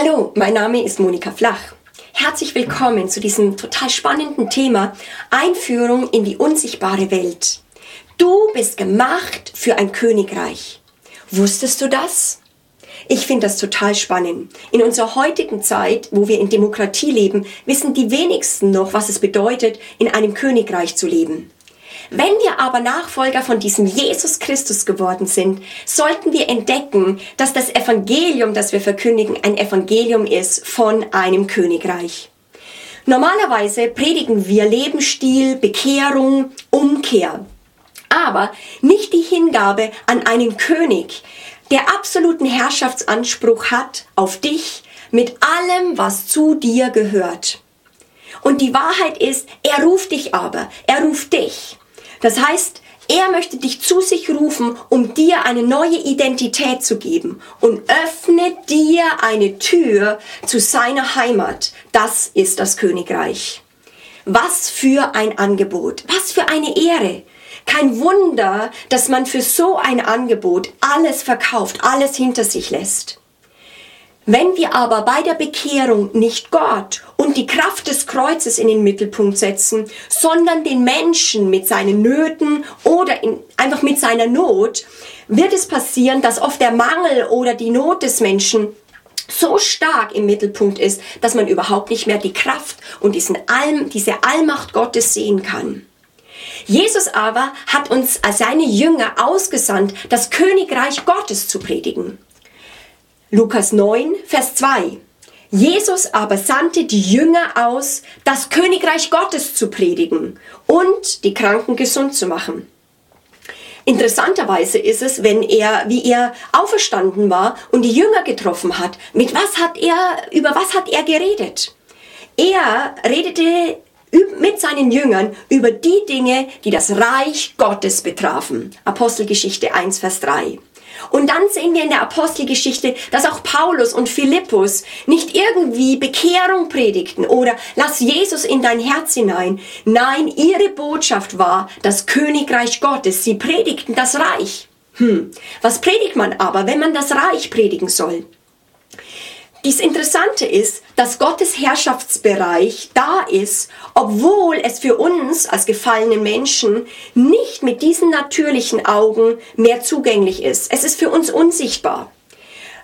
Hallo, mein Name ist Monika Flach. Herzlich willkommen zu diesem total spannenden Thema Einführung in die unsichtbare Welt. Du bist gemacht für ein Königreich. Wusstest du das? Ich finde das total spannend. In unserer heutigen Zeit, wo wir in Demokratie leben, wissen die wenigsten noch, was es bedeutet, in einem Königreich zu leben. Wenn wir aber Nachfolger von diesem Jesus Christus geworden sind, sollten wir entdecken, dass das Evangelium, das wir verkündigen, ein Evangelium ist von einem Königreich. Normalerweise predigen wir Lebensstil, Bekehrung, Umkehr. Aber nicht die Hingabe an einen König, der absoluten Herrschaftsanspruch hat auf dich mit allem, was zu dir gehört. Und die Wahrheit ist, er ruft dich aber, er ruft dich. Das heißt, er möchte dich zu sich rufen, um dir eine neue Identität zu geben und öffnet dir eine Tür zu seiner Heimat. Das ist das Königreich. Was für ein Angebot, was für eine Ehre. Kein Wunder, dass man für so ein Angebot alles verkauft, alles hinter sich lässt. Wenn wir aber bei der Bekehrung nicht Gott und die Kraft des Kreuzes in den Mittelpunkt setzen, sondern den Menschen mit seinen Nöten oder in, einfach mit seiner Not, wird es passieren, dass oft der Mangel oder die Not des Menschen so stark im Mittelpunkt ist, dass man überhaupt nicht mehr die Kraft und diesen All, diese Allmacht Gottes sehen kann. Jesus aber hat uns als seine Jünger ausgesandt, das Königreich Gottes zu predigen. Lukas 9, Vers 2. Jesus aber sandte die Jünger aus, das Königreich Gottes zu predigen und die Kranken gesund zu machen. Interessanterweise ist es, wenn er, wie er auferstanden war und die Jünger getroffen hat, mit was hat er, über was hat er geredet? Er redete mit seinen Jüngern über die Dinge, die das Reich Gottes betrafen. Apostelgeschichte 1, Vers 3. Und dann sehen wir in der Apostelgeschichte, dass auch Paulus und Philippus nicht irgendwie Bekehrung predigten oder lass Jesus in dein Herz hinein. Nein, ihre Botschaft war das Königreich Gottes. Sie predigten das Reich. Hm, was predigt man aber, wenn man das Reich predigen soll? Dies Interessante ist, dass Gottes Herrschaftsbereich da ist, obwohl es für uns als gefallenen Menschen nicht mit diesen natürlichen Augen mehr zugänglich ist. Es ist für uns unsichtbar.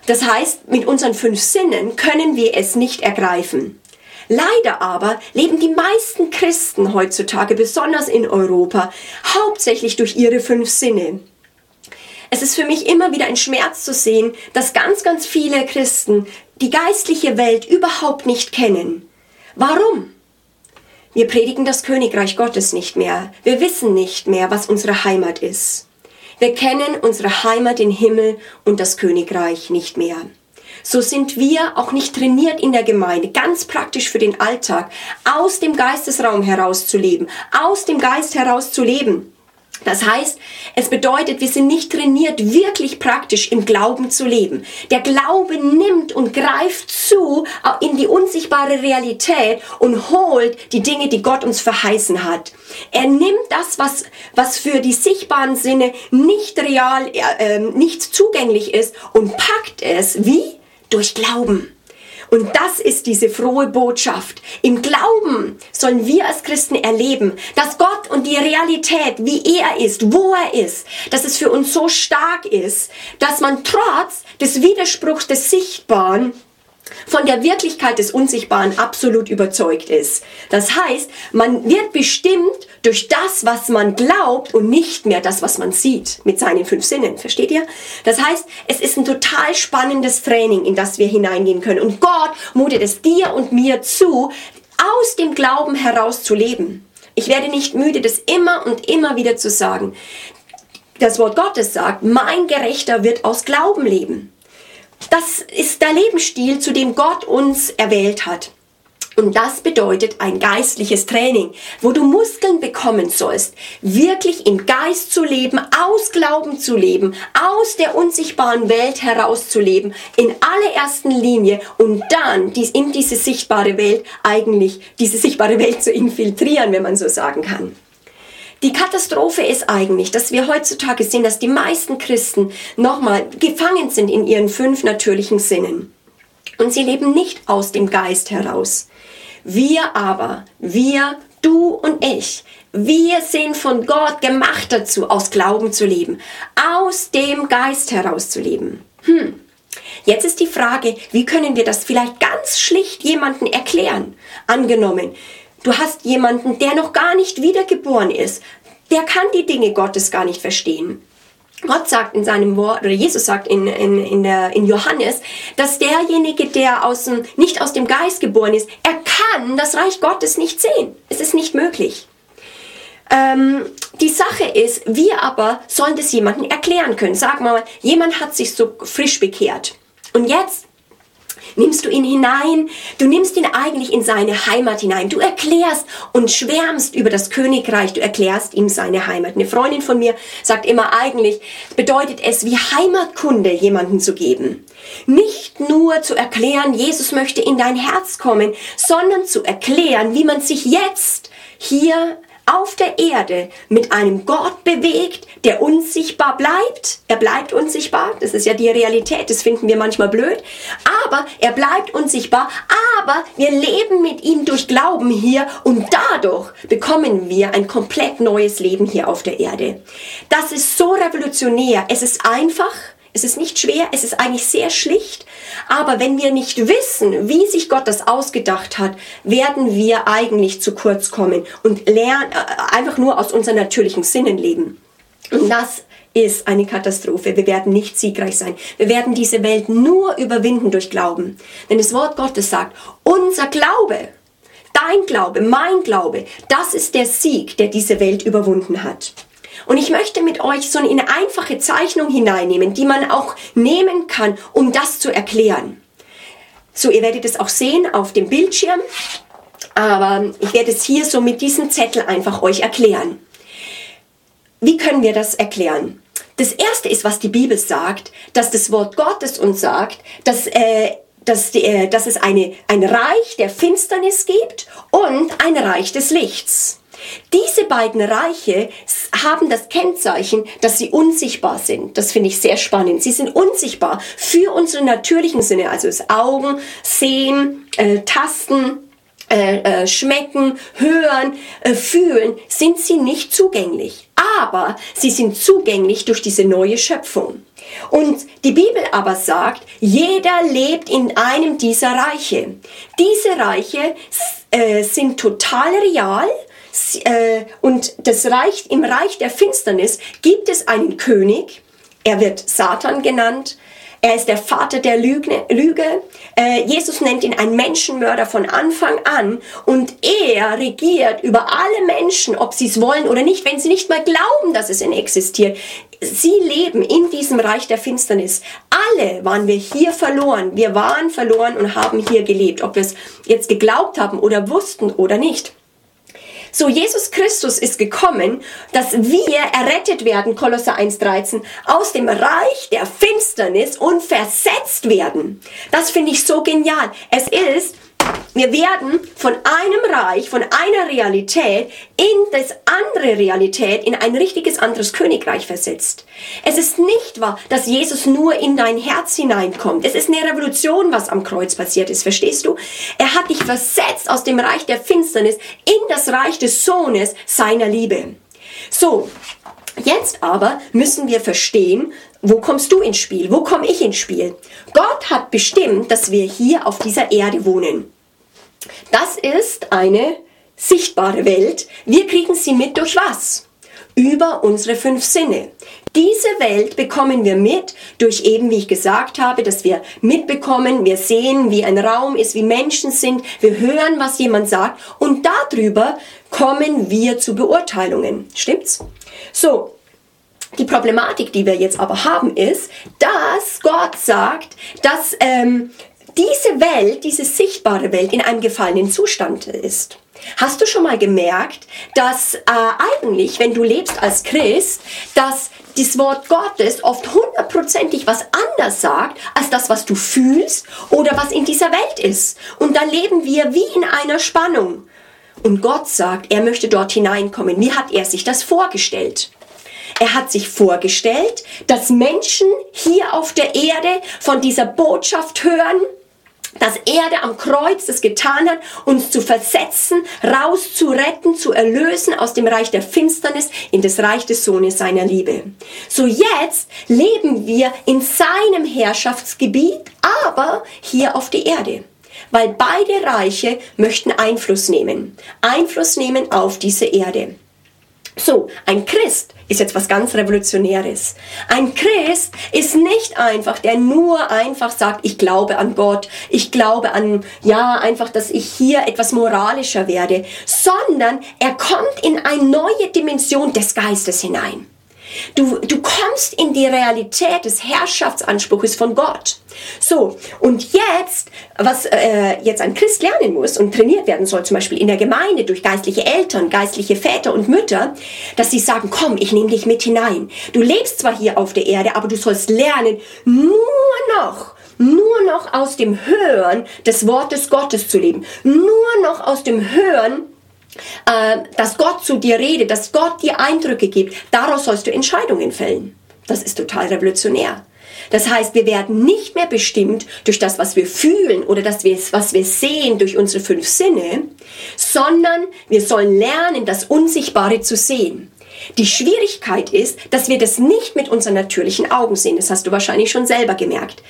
Das heißt, mit unseren fünf Sinnen können wir es nicht ergreifen. Leider aber leben die meisten Christen heutzutage, besonders in Europa, hauptsächlich durch ihre fünf Sinne. Es ist für mich immer wieder ein Schmerz zu sehen, dass ganz, ganz viele Christen die geistliche Welt überhaupt nicht kennen. Warum? Wir predigen das Königreich Gottes nicht mehr. Wir wissen nicht mehr, was unsere Heimat ist. Wir kennen unsere Heimat, den Himmel und das Königreich nicht mehr. So sind wir auch nicht trainiert in der Gemeinde, ganz praktisch für den Alltag, aus dem Geistesraum heraus zu leben, aus dem Geist heraus zu leben. Das heißt, es bedeutet, wir sind nicht trainiert, wirklich praktisch im Glauben zu leben. Der Glaube nimmt und greift zu in die unsichtbare Realität und holt die Dinge, die Gott uns verheißen hat. Er nimmt das, was, was für die sichtbaren Sinne nicht real, äh, ähm, nicht zugänglich ist und packt es wie? Durch Glauben. Und das ist diese frohe Botschaft. Im Glauben sollen wir als Christen erleben, dass Gott und die Realität, wie er ist, wo er ist, dass es für uns so stark ist, dass man trotz des Widerspruchs des Sichtbaren von der Wirklichkeit des Unsichtbaren absolut überzeugt ist. Das heißt, man wird bestimmt durch das, was man glaubt und nicht mehr das, was man sieht mit seinen fünf Sinnen. Versteht ihr? Das heißt, es ist ein total spannendes Training, in das wir hineingehen können. Und Gott mutet es dir und mir zu, aus dem Glauben heraus zu leben. Ich werde nicht müde, das immer und immer wieder zu sagen. Das Wort Gottes sagt, mein Gerechter wird aus Glauben leben. Das ist der Lebensstil, zu dem Gott uns erwählt hat. Und das bedeutet ein geistliches Training, wo du Muskeln bekommen sollst, wirklich im Geist zu leben, aus Glauben zu leben, aus der unsichtbaren Welt herauszuleben, in allerersten Linie und dann in diese sichtbare Welt eigentlich, diese sichtbare Welt zu infiltrieren, wenn man so sagen kann. Die Katastrophe ist eigentlich, dass wir heutzutage sehen, dass die meisten Christen nochmal gefangen sind in ihren fünf natürlichen Sinnen. Und sie leben nicht aus dem Geist heraus. Wir aber, wir, du und ich, wir sind von Gott gemacht dazu, aus Glauben zu leben, aus dem Geist heraus zu leben. Hm. Jetzt ist die Frage, wie können wir das vielleicht ganz schlicht jemanden erklären? Angenommen, du hast jemanden, der noch gar nicht wiedergeboren ist, der kann die Dinge Gottes gar nicht verstehen. Gott sagt in seinem Wort, oder Jesus sagt in, in, in, der, in Johannes, dass derjenige, der aus dem, nicht aus dem Geist geboren ist, er kann das Reich Gottes nicht sehen. Es ist nicht möglich. Ähm, die Sache ist, wir aber sollen das jemandem erklären können. Sag mal, jemand hat sich so frisch bekehrt. Und jetzt nimmst du ihn hinein, du nimmst ihn eigentlich in seine Heimat hinein. Du erklärst und schwärmst über das Königreich, du erklärst ihm seine Heimat. Eine Freundin von mir sagt immer eigentlich, bedeutet es wie Heimatkunde jemanden zu geben. Nicht nur zu erklären, Jesus möchte in dein Herz kommen, sondern zu erklären, wie man sich jetzt hier auf der Erde mit einem Gott bewegt, der unsichtbar bleibt. Er bleibt unsichtbar. Das ist ja die Realität. Das finden wir manchmal blöd. Aber er bleibt unsichtbar. Aber wir leben mit ihm durch Glauben hier und dadurch bekommen wir ein komplett neues Leben hier auf der Erde. Das ist so revolutionär. Es ist einfach. Es ist nicht schwer, es ist eigentlich sehr schlicht, aber wenn wir nicht wissen, wie sich Gott das ausgedacht hat, werden wir eigentlich zu kurz kommen und lernen äh, einfach nur aus unseren natürlichen Sinnen leben. Und das ist eine Katastrophe. Wir werden nicht siegreich sein. Wir werden diese Welt nur überwinden durch Glauben. Denn das Wort Gottes sagt, unser Glaube, dein Glaube, mein Glaube, das ist der Sieg, der diese Welt überwunden hat. Und ich möchte mit euch so eine einfache Zeichnung hineinnehmen, die man auch nehmen kann, um das zu erklären. So, ihr werdet es auch sehen auf dem Bildschirm, aber ich werde es hier so mit diesem Zettel einfach euch erklären. Wie können wir das erklären? Das erste ist, was die Bibel sagt, dass das Wort Gottes uns sagt, dass, äh, dass, äh, dass es eine, ein Reich der Finsternis gibt und ein Reich des Lichts. Diese beiden Reiche haben das Kennzeichen, dass sie unsichtbar sind. Das finde ich sehr spannend. Sie sind unsichtbar für unsere natürlichen Sinne, also das Augen, Sehen, äh, Tasten, äh, äh, schmecken, hören, äh, fühlen, sind sie nicht zugänglich. Aber sie sind zugänglich durch diese neue Schöpfung. Und die Bibel aber sagt, jeder lebt in einem dieser Reiche. Diese Reiche äh, sind total real äh, und das Reich, im Reich der Finsternis gibt es einen König, er wird Satan genannt, er ist der Vater der Lüge. Lüge. Äh, Jesus nennt ihn ein Menschenmörder von Anfang an und er regiert über alle Menschen, ob sie es wollen oder nicht, wenn sie nicht mal glauben, dass es in existiert. Sie leben in diesem Reich der Finsternis. Alle waren wir hier verloren. Wir waren verloren und haben hier gelebt, ob wir es jetzt geglaubt haben oder wussten oder nicht. So, Jesus Christus ist gekommen, dass wir errettet werden, Kolosser 1,13, aus dem Reich der Finsternis und versetzt werden. Das finde ich so genial. Es ist wir werden von einem Reich, von einer Realität in das andere Realität, in ein richtiges anderes Königreich versetzt. Es ist nicht wahr, dass Jesus nur in dein Herz hineinkommt. Es ist eine Revolution, was am Kreuz passiert ist, verstehst du? Er hat dich versetzt aus dem Reich der Finsternis in das Reich des Sohnes seiner Liebe. So, Jetzt aber müssen wir verstehen, wo kommst du ins Spiel? Wo komme ich ins Spiel? Gott hat bestimmt, dass wir hier auf dieser Erde wohnen. Das ist eine sichtbare Welt. Wir kriegen sie mit durch was? Über unsere fünf Sinne. Diese Welt bekommen wir mit durch eben, wie ich gesagt habe, dass wir mitbekommen, wir sehen, wie ein Raum ist, wie Menschen sind, wir hören, was jemand sagt und darüber kommen wir zu Beurteilungen. Stimmt's? So, die Problematik, die wir jetzt aber haben, ist, dass Gott sagt, dass ähm, diese Welt, diese sichtbare Welt in einem gefallenen Zustand ist. Hast du schon mal gemerkt, dass äh, eigentlich, wenn du lebst als Christ, dass das Wort Gottes oft hundertprozentig was anders sagt, als das, was du fühlst oder was in dieser Welt ist. Und da leben wir wie in einer Spannung. Und Gott sagt, er möchte dort hineinkommen. Wie hat er sich das vorgestellt? Er hat sich vorgestellt, dass Menschen hier auf der Erde von dieser Botschaft hören, dass er, der am Kreuz das getan hat, uns zu versetzen, rauszuretten, zu erlösen aus dem Reich der Finsternis in das Reich des Sohnes seiner Liebe. So jetzt leben wir in seinem Herrschaftsgebiet, aber hier auf der Erde. Weil beide Reiche möchten Einfluss nehmen. Einfluss nehmen auf diese Erde. So, ein Christ ist jetzt was ganz Revolutionäres. Ein Christ ist nicht einfach, der nur einfach sagt, ich glaube an Gott, ich glaube an, ja, einfach, dass ich hier etwas moralischer werde, sondern er kommt in eine neue Dimension des Geistes hinein. Du, du kommst in die Realität des Herrschaftsanspruches von Gott. So, und jetzt, was äh, jetzt ein Christ lernen muss und trainiert werden soll, zum Beispiel in der Gemeinde durch geistliche Eltern, geistliche Väter und Mütter, dass sie sagen, komm, ich nehme dich mit hinein. Du lebst zwar hier auf der Erde, aber du sollst lernen, nur noch nur noch aus dem Hören des Wortes Gottes zu leben, nur noch aus dem Hören äh, dass Gott zu dir redet, dass Gott dir Eindrücke gibt, daraus sollst du Entscheidungen fällen. Das ist total revolutionär. Das heißt, wir werden nicht mehr bestimmt durch das, was wir fühlen oder das, was wir sehen durch unsere fünf Sinne, sondern wir sollen lernen, das Unsichtbare zu sehen. Die Schwierigkeit ist, dass wir das nicht mit unseren natürlichen Augen sehen. Das hast du wahrscheinlich schon selber gemerkt.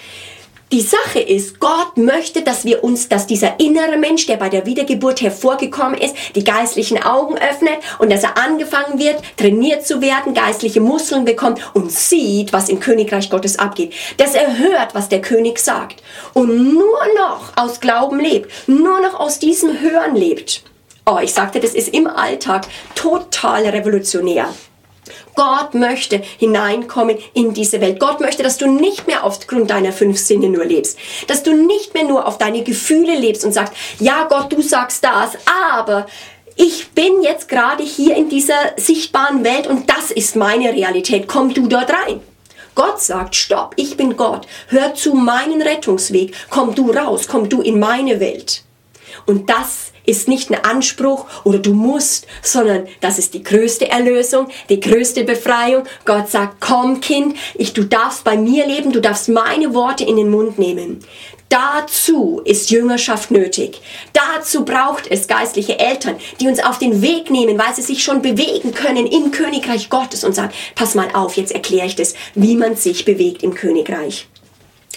Die Sache ist, Gott möchte, dass wir uns, dass dieser innere Mensch, der bei der Wiedergeburt hervorgekommen ist, die geistlichen Augen öffnet und dass er angefangen wird, trainiert zu werden, geistliche Muskeln bekommt und sieht, was im Königreich Gottes abgeht. Dass er hört, was der König sagt und nur noch aus Glauben lebt, nur noch aus diesem Hören lebt. Oh, ich sagte, das ist im Alltag total revolutionär. Gott möchte hineinkommen in diese Welt. Gott möchte, dass du nicht mehr aufgrund deiner fünf Sinne nur lebst. Dass du nicht mehr nur auf deine Gefühle lebst und sagst, ja Gott, du sagst das, aber ich bin jetzt gerade hier in dieser sichtbaren Welt und das ist meine Realität. Komm du dort rein. Gott sagt, stopp, ich bin Gott. Hör zu meinen Rettungsweg. Komm du raus, komm du in meine Welt. Und das ist nicht ein Anspruch oder du musst, sondern das ist die größte Erlösung, die größte Befreiung. Gott sagt, komm Kind, ich, du darfst bei mir leben, du darfst meine Worte in den Mund nehmen. Dazu ist Jüngerschaft nötig. Dazu braucht es geistliche Eltern, die uns auf den Weg nehmen, weil sie sich schon bewegen können im Königreich Gottes und sagen, pass mal auf, jetzt erkläre ich das, wie man sich bewegt im Königreich.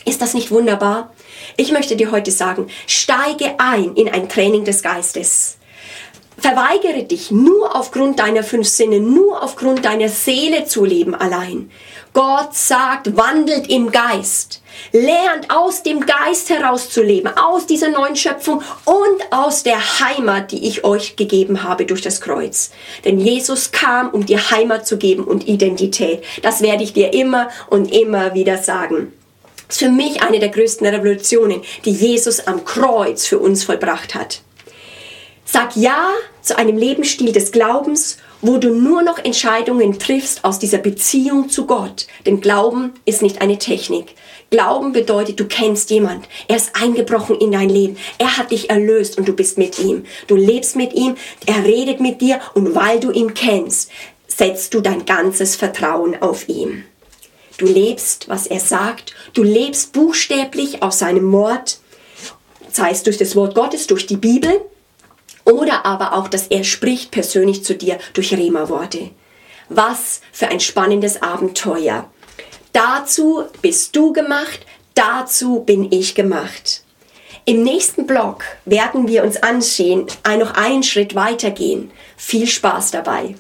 Ist das nicht wunderbar? Ich möchte dir heute sagen, steige ein in ein Training des Geistes. Verweigere dich nur aufgrund deiner fünf Sinne, nur aufgrund deiner Seele zu leben allein. Gott sagt, wandelt im Geist. Lernt aus dem Geist heraus zu leben, aus dieser neuen Schöpfung und aus der Heimat, die ich euch gegeben habe durch das Kreuz. Denn Jesus kam, um dir Heimat zu geben und Identität. Das werde ich dir immer und immer wieder sagen. Das ist für mich eine der größten Revolutionen, die Jesus am Kreuz für uns vollbracht hat. Sag Ja zu einem Lebensstil des Glaubens, wo du nur noch Entscheidungen triffst aus dieser Beziehung zu Gott. Denn Glauben ist nicht eine Technik. Glauben bedeutet, du kennst jemand. Er ist eingebrochen in dein Leben. Er hat dich erlöst und du bist mit ihm. Du lebst mit ihm, er redet mit dir und weil du ihn kennst, setzt du dein ganzes Vertrauen auf ihn. Du lebst, was er sagt. Du lebst buchstäblich aus seinem Wort, sei es durch das Wort Gottes, durch die Bibel oder aber auch, dass er spricht persönlich zu dir durch Rema-Worte. Was für ein spannendes Abenteuer. Dazu bist du gemacht, dazu bin ich gemacht. Im nächsten Blog werden wir uns ansehen, noch einen Schritt weitergehen. Viel Spaß dabei.